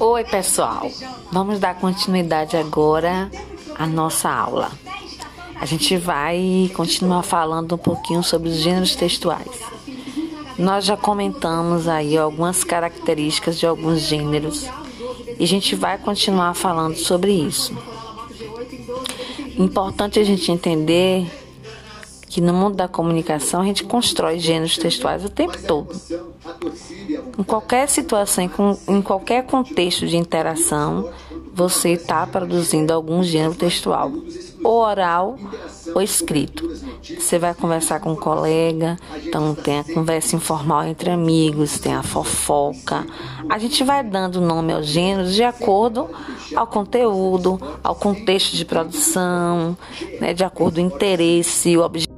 Oi, pessoal. Vamos dar continuidade agora à nossa aula. A gente vai continuar falando um pouquinho sobre os gêneros textuais. Nós já comentamos aí algumas características de alguns gêneros e a gente vai continuar falando sobre isso. Importante a gente entender que no mundo da comunicação a gente constrói gêneros textuais o tempo todo. Em qualquer situação, em qualquer contexto de interação, você está produzindo algum gênero textual, ou oral ou escrito. Você vai conversar com um colega, então tem a conversa informal entre amigos, tem a fofoca. A gente vai dando nome aos gêneros de acordo ao conteúdo, ao contexto de produção, né, de acordo com o interesse, o objetivo